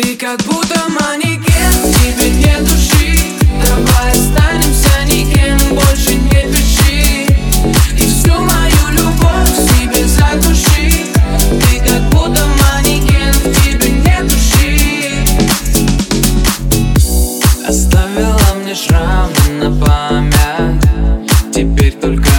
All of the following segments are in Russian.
Ты как будто манекен, тебе нет души. Давай останемся никем, больше не пиши. И всю мою любовь себе задуши. Ты как будто манекен, тебе нет души. Оставила мне шрамы на память. Теперь только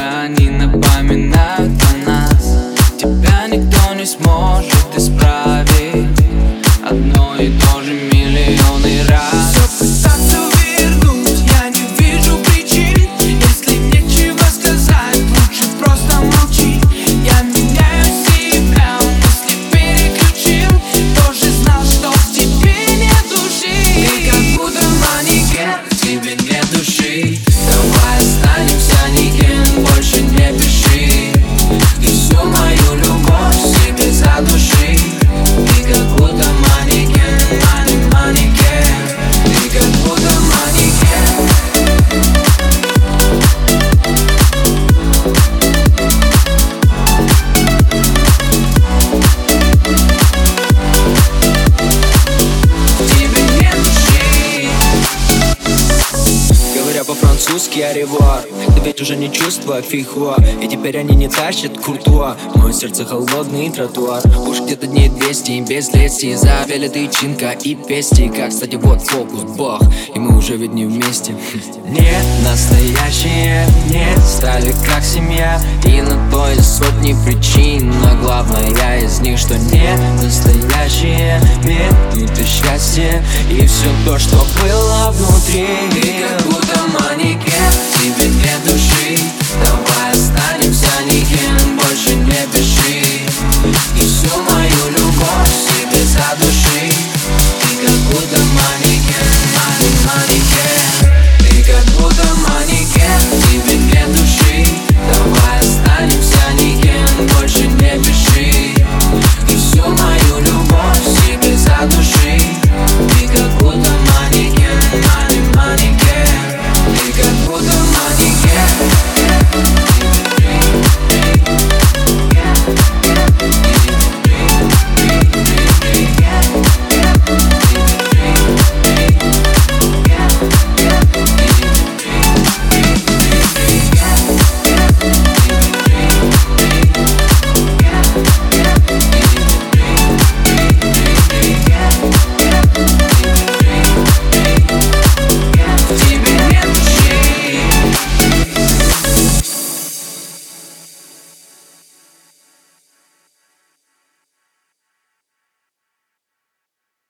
Говоря по-французски, аревуар Ты ведь уже не чувствуя фихуа И теперь они не тащат куртуа. Мое сердце холодный тротуар. Уж где-то дней 200 и без лести. Завели ты чинка и пести. Как, кстати, вот фокус, бог. И мы уже ведь не вместе. Нет, настоящие нет. Стали как семья. И на то есть сотни причин. Но главное из них, что не настоящие Нет, это счастье И все то, что было внутри Yeah.